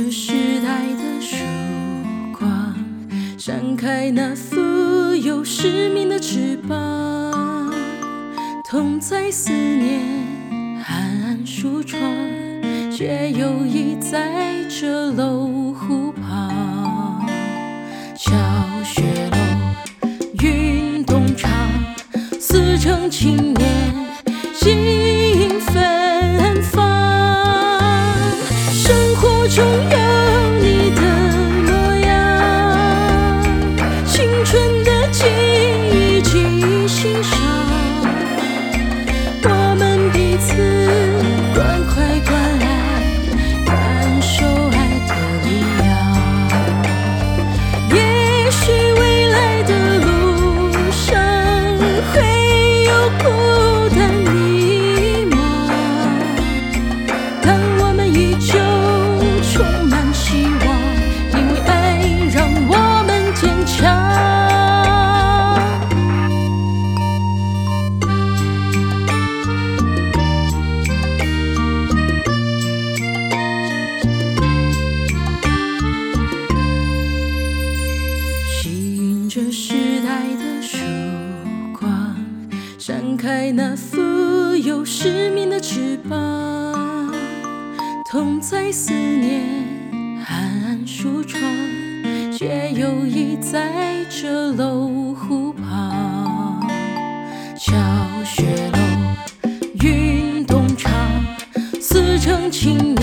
这时代的曙光，展开那富有使命的翅膀，同在思念，寒暗梳窗，却又倚在这楼湖旁，小雪楼，运动场，似成青年。中有你的模样，青春的记忆记心上，我们彼此关怀关爱，感受爱的力量。也许未来的路上会有这时代的曙光，展开那富有使命的翅膀，同在思念暗暗梳妆，却又已在这楼湖旁。小雪楼，云动长，似成青